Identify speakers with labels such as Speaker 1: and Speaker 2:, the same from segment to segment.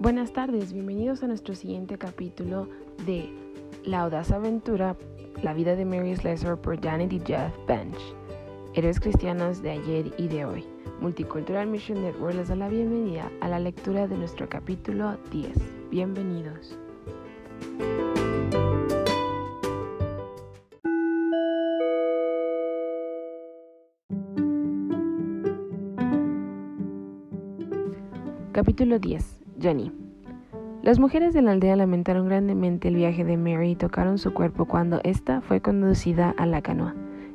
Speaker 1: Buenas tardes, bienvenidos a nuestro siguiente capítulo de La audaz aventura, la vida de Mary Slessor por Janet y Jeff Bench. Héroes cristianos de ayer y de hoy. Multicultural Mission Network les da la bienvenida a la lectura de nuestro capítulo 10. Bienvenidos. Capítulo 10. Jenny. Las mujeres de la aldea lamentaron grandemente el viaje de Mary y tocaron su cuerpo cuando ésta fue conducida a la canoa.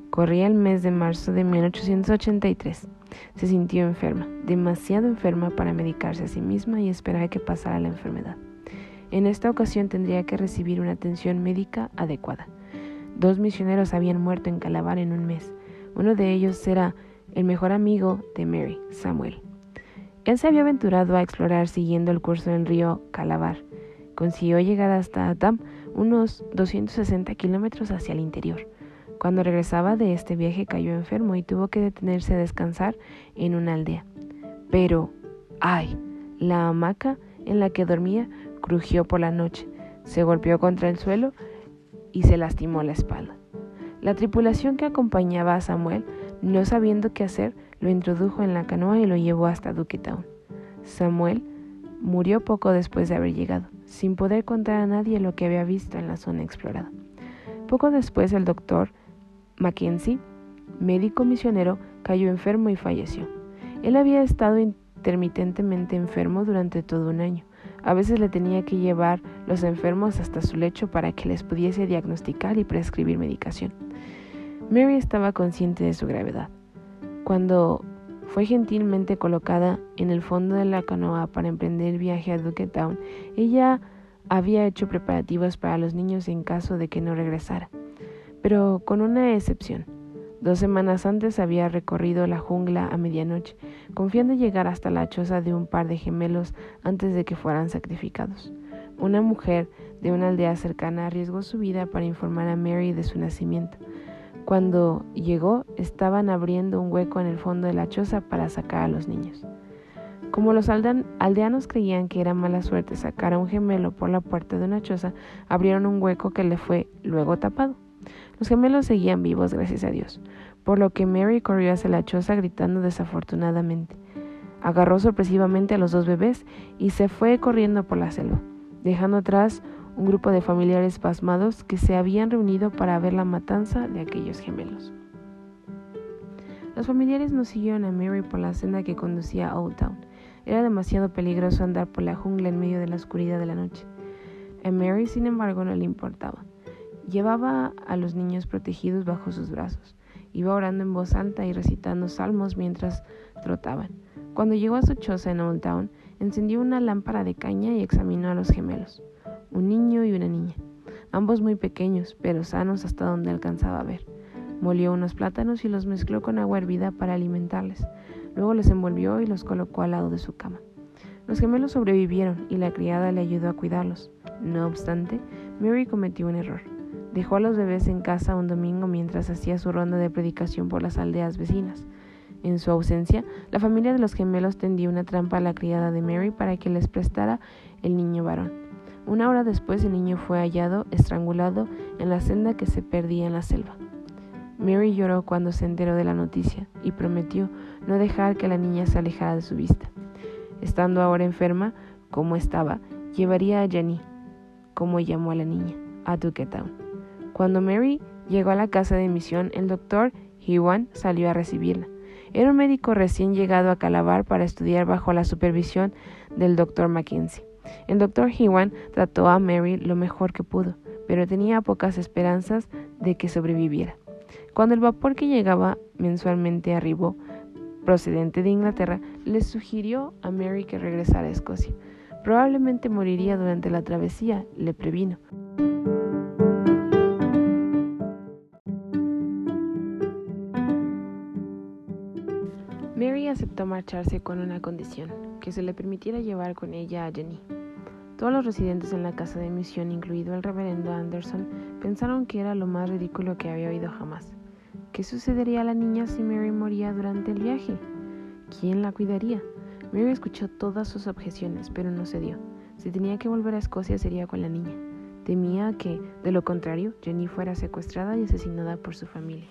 Speaker 1: Corría el mes de marzo de 1883. Se sintió enferma, demasiado enferma para medicarse a sí misma y esperar que pasara la enfermedad. En esta ocasión tendría que recibir una atención médica adecuada. Dos misioneros habían muerto en Calabar en un mes. Uno de ellos era el mejor amigo de Mary, Samuel. Él se había aventurado a explorar siguiendo el curso del río Calabar. Consiguió llegar hasta Adam, unos 260 kilómetros hacia el interior. Cuando regresaba de este viaje cayó enfermo y tuvo que detenerse a descansar en una aldea. Pero, ay, la hamaca en la que dormía crujió por la noche, se golpeó contra el suelo y se lastimó la espalda. La tripulación que acompañaba a Samuel, no sabiendo qué hacer, lo introdujo en la canoa y lo llevó hasta Duquetown. Samuel murió poco después de haber llegado, sin poder contar a nadie lo que había visto en la zona explorada. Poco después el doctor Mackenzie, médico misionero, cayó enfermo y falleció. Él había estado intermitentemente enfermo durante todo un año. A veces le tenía que llevar los enfermos hasta su lecho para que les pudiese diagnosticar y prescribir medicación. Mary estaba consciente de su gravedad. Cuando fue gentilmente colocada en el fondo de la canoa para emprender el viaje a Duquetown, ella había hecho preparativos para los niños en caso de que no regresara, pero con una excepción. Dos semanas antes había recorrido la jungla a medianoche, confiando llegar hasta la choza de un par de gemelos antes de que fueran sacrificados. Una mujer de una aldea cercana arriesgó su vida para informar a Mary de su nacimiento. Cuando llegó, estaban abriendo un hueco en el fondo de la choza para sacar a los niños. Como los aldeanos creían que era mala suerte sacar a un gemelo por la puerta de una choza, abrieron un hueco que le fue luego tapado. Los gemelos seguían vivos, gracias a Dios, por lo que Mary corrió hacia la choza gritando desafortunadamente. Agarró sorpresivamente a los dos bebés y se fue corriendo por la selva, dejando atrás un grupo de familiares pasmados que se habían reunido para ver la matanza de aquellos gemelos. Los familiares no siguieron a Mary por la senda que conducía a Old Town. Era demasiado peligroso andar por la jungla en medio de la oscuridad de la noche. A Mary, sin embargo, no le importaba. Llevaba a los niños protegidos bajo sus brazos. Iba orando en voz alta y recitando salmos mientras trotaban. Cuando llegó a su choza en Old Town, encendió una lámpara de caña y examinó a los gemelos un niño y una niña, ambos muy pequeños, pero sanos hasta donde alcanzaba a ver. Molió unos plátanos y los mezcló con agua hervida para alimentarles. Luego los envolvió y los colocó al lado de su cama. Los gemelos sobrevivieron y la criada le ayudó a cuidarlos. No obstante, Mary cometió un error. Dejó a los bebés en casa un domingo mientras hacía su ronda de predicación por las aldeas vecinas. En su ausencia, la familia de los gemelos tendió una trampa a la criada de Mary para que les prestara el niño varón. Una hora después el niño fue hallado estrangulado en la senda que se perdía en la selva. Mary lloró cuando se enteró de la noticia y prometió no dejar que la niña se alejara de su vista. Estando ahora enferma, como estaba, llevaría a Jenny, como llamó a la niña, a Duquetown. Cuando Mary llegó a la casa de misión, el doctor Hewan salió a recibirla. Era un médico recién llegado a Calabar para estudiar bajo la supervisión del doctor Mackenzie. El doctor Hewan trató a Mary lo mejor que pudo, pero tenía pocas esperanzas de que sobreviviera. Cuando el vapor que llegaba mensualmente arribó, procedente de Inglaterra, le sugirió a Mary que regresara a Escocia. Probablemente moriría durante la travesía, le previno. Con una condición, que se le permitiera llevar con ella a Jenny. Todos los residentes en la casa de misión, incluido el reverendo Anderson, pensaron que era lo más ridículo que había oído jamás. ¿Qué sucedería a la niña si Mary moría durante el viaje? ¿Quién la cuidaría? Mary escuchó todas sus objeciones, pero no cedió. Si tenía que volver a Escocia sería con la niña. Temía que, de lo contrario, Jenny fuera secuestrada y asesinada por su familia.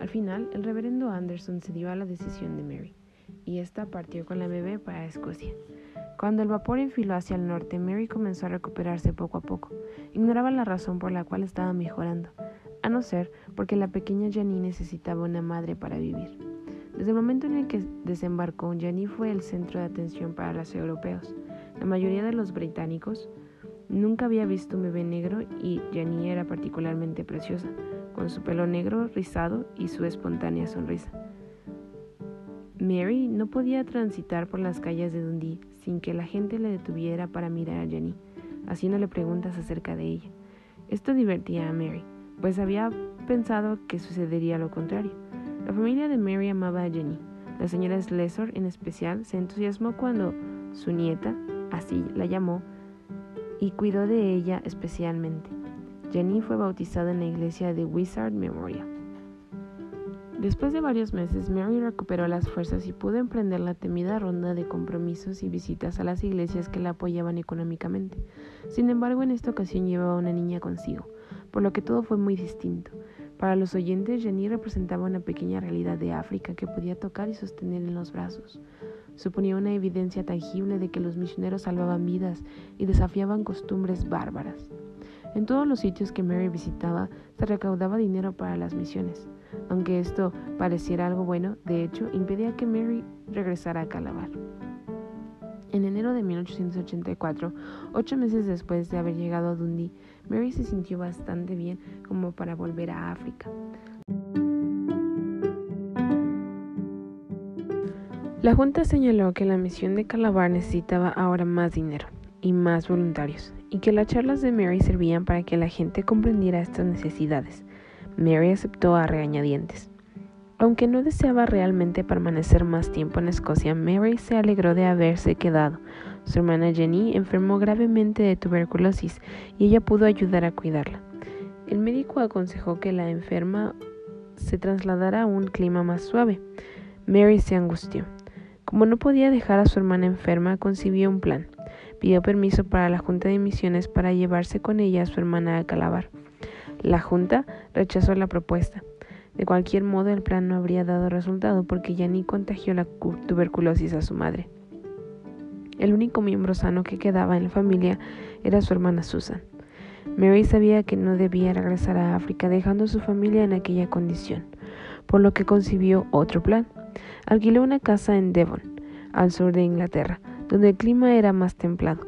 Speaker 1: Al final, el reverendo Anderson cedió a la decisión de Mary, y ésta partió con la bebé para Escocia. Cuando el vapor enfiló hacia el norte, Mary comenzó a recuperarse poco a poco. Ignoraba la razón por la cual estaba mejorando, a no ser porque la pequeña Jenny necesitaba una madre para vivir. Desde el momento en que desembarcó, Jenny fue el centro de atención para los europeos. La mayoría de los británicos nunca había visto un bebé negro y Jenny era particularmente preciosa, con su pelo negro rizado y su espontánea sonrisa. Mary no podía transitar por las calles de Dundee sin que la gente le detuviera para mirar a Jenny, haciéndole preguntas acerca de ella. Esto divertía a Mary, pues había pensado que sucedería lo contrario. La familia de Mary amaba a Jenny. La señora Slessor, en especial, se entusiasmó cuando su nieta, así la llamó, y cuidó de ella especialmente. Jenny fue bautizada en la iglesia de Wizard Memorial. Después de varios meses, Mary recuperó las fuerzas y pudo emprender la temida ronda de compromisos y visitas a las iglesias que la apoyaban económicamente. Sin embargo, en esta ocasión llevaba una niña consigo, por lo que todo fue muy distinto. Para los oyentes, Jenny representaba una pequeña realidad de África que podía tocar y sostener en los brazos. Suponía una evidencia tangible de que los misioneros salvaban vidas y desafiaban costumbres bárbaras. En todos los sitios que Mary visitaba se recaudaba dinero para las misiones. Aunque esto pareciera algo bueno, de hecho, impedía que Mary regresara a Calabar. En enero de 1884, ocho meses después de haber llegado a Dundee, Mary se sintió bastante bien como para volver a África. La Junta señaló que la misión de Calabar necesitaba ahora más dinero y más voluntarios, y que las charlas de Mary servían para que la gente comprendiera estas necesidades. Mary aceptó a regañadientes. Aunque no deseaba realmente permanecer más tiempo en Escocia, Mary se alegró de haberse quedado. Su hermana Jenny enfermó gravemente de tuberculosis y ella pudo ayudar a cuidarla. El médico aconsejó que la enferma se trasladara a un clima más suave. Mary se angustió. Como no podía dejar a su hermana enferma, concibió un plan. Pidió permiso para la Junta de Misiones para llevarse con ella a su hermana a Calabar. La Junta rechazó la propuesta. De cualquier modo, el plan no habría dado resultado porque ni contagió la tuberculosis a su madre. El único miembro sano que quedaba en la familia era su hermana Susan. Mary sabía que no debía regresar a África dejando a su familia en aquella condición, por lo que concibió otro plan. Alquiló una casa en Devon, al sur de Inglaterra, donde el clima era más templado.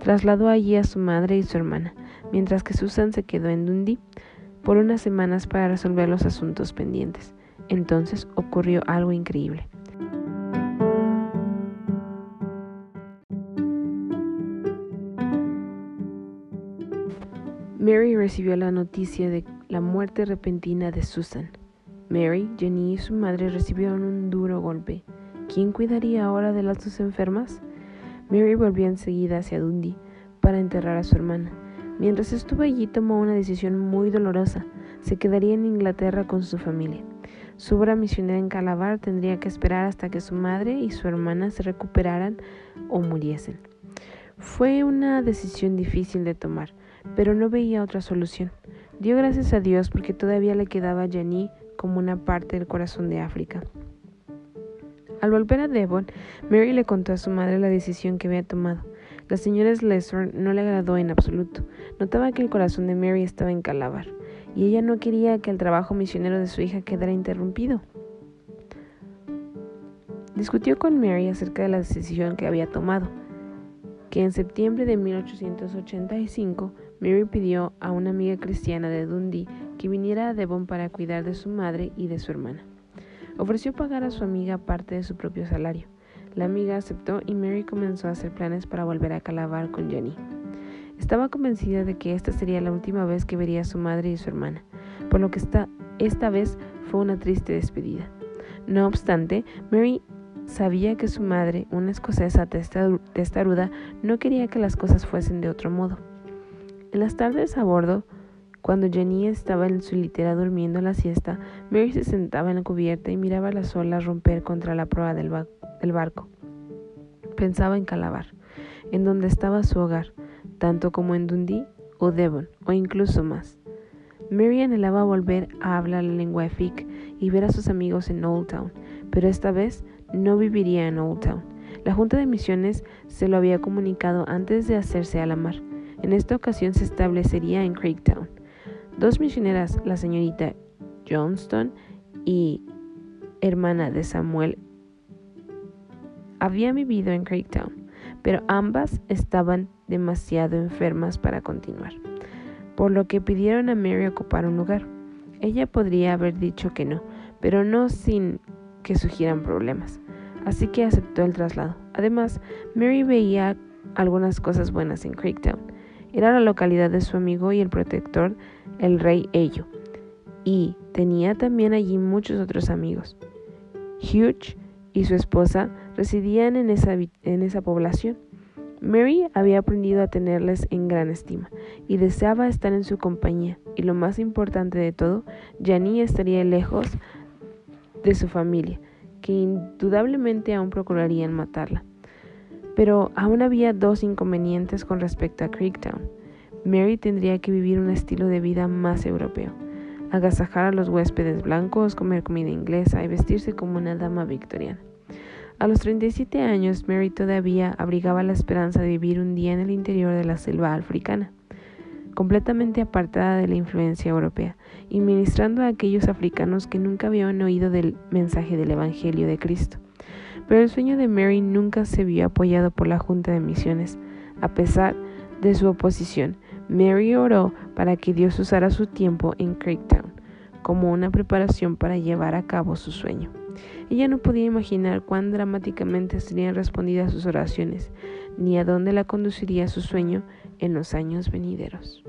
Speaker 1: Trasladó allí a su madre y su hermana, mientras que Susan se quedó en Dundee por unas semanas para resolver los asuntos pendientes. Entonces ocurrió algo increíble. Mary recibió la noticia de la muerte repentina de Susan. Mary, Jenny y su madre recibieron un duro golpe. ¿Quién cuidaría ahora de las dos enfermas? Mary volvió enseguida hacia Dundee para enterrar a su hermana. Mientras estuvo allí tomó una decisión muy dolorosa. Se quedaría en Inglaterra con su familia. Su obra misionera en Calabar tendría que esperar hasta que su madre y su hermana se recuperaran o muriesen. Fue una decisión difícil de tomar, pero no veía otra solución. Dio gracias a Dios porque todavía le quedaba a Jenny como una parte del corazón de África. Al volver a Devon, Mary le contó a su madre la decisión que había tomado. La señora Slessor no le agradó en absoluto. Notaba que el corazón de Mary estaba en Calabar, y ella no quería que el trabajo misionero de su hija quedara interrumpido. Discutió con Mary acerca de la decisión que había tomado, que en septiembre de 1885 Mary pidió a una amiga cristiana de Dundee que viniera a Devon para cuidar de su madre y de su hermana. Ofreció pagar a su amiga parte de su propio salario. La amiga aceptó y Mary comenzó a hacer planes para volver a Calabar con Jenny. Estaba convencida de que esta sería la última vez que vería a su madre y su hermana, por lo que esta, esta vez fue una triste despedida. No obstante, Mary sabía que su madre, una escocesa testaruda, no quería que las cosas fuesen de otro modo. En las tardes a bordo, cuando Jenny estaba en su litera durmiendo la siesta, Mary se sentaba en la cubierta y miraba las olas romper contra la proa del, barco. Pensaba en Calabar. en donde estaba su hogar, tanto como en Dundee o Devon, o incluso más. Mary anhelaba volver a hablar la lengua Efik y ver a sus amigos en Old Town, pero esta vez no viviría en Old Town. La Junta de Misiones se lo había comunicado antes de hacerse a la mar. En esta ocasión se establecería en Creektown. Dos misioneras, la señorita Johnston y hermana de Samuel, habían vivido en Creektown, pero ambas estaban demasiado enfermas para continuar, por lo que pidieron a Mary ocupar un lugar. Ella podría haber dicho que no, pero no sin que surgieran problemas, así que aceptó el traslado. Además, Mary veía algunas cosas buenas en Creektown. Era la localidad de su amigo y el protector, el rey Ello, y tenía también allí muchos otros amigos. Hugh y su esposa residían en esa, en esa población. Mary había aprendido a tenerles en gran estima y deseaba estar en su compañía. Y lo más importante de todo, Janie estaría lejos de su familia, que indudablemente aún procurarían matarla. Pero aún había dos inconvenientes con respecto a Creektown. Mary tendría que vivir un estilo de vida más europeo, agasajar a los huéspedes blancos, comer comida inglesa y vestirse como una dama victoriana. A los 37 años, Mary todavía abrigaba la esperanza de vivir un día en el interior de la selva africana, completamente apartada de la influencia europea, y ministrando a aquellos africanos que nunca habían oído del mensaje del Evangelio de Cristo. Pero el sueño de Mary nunca se vio apoyado por la Junta de Misiones. A pesar de su oposición, Mary oró para que Dios usara su tiempo en Creektown como una preparación para llevar a cabo su sueño. Ella no podía imaginar cuán dramáticamente serían respondidas sus oraciones, ni a dónde la conduciría su sueño en los años venideros.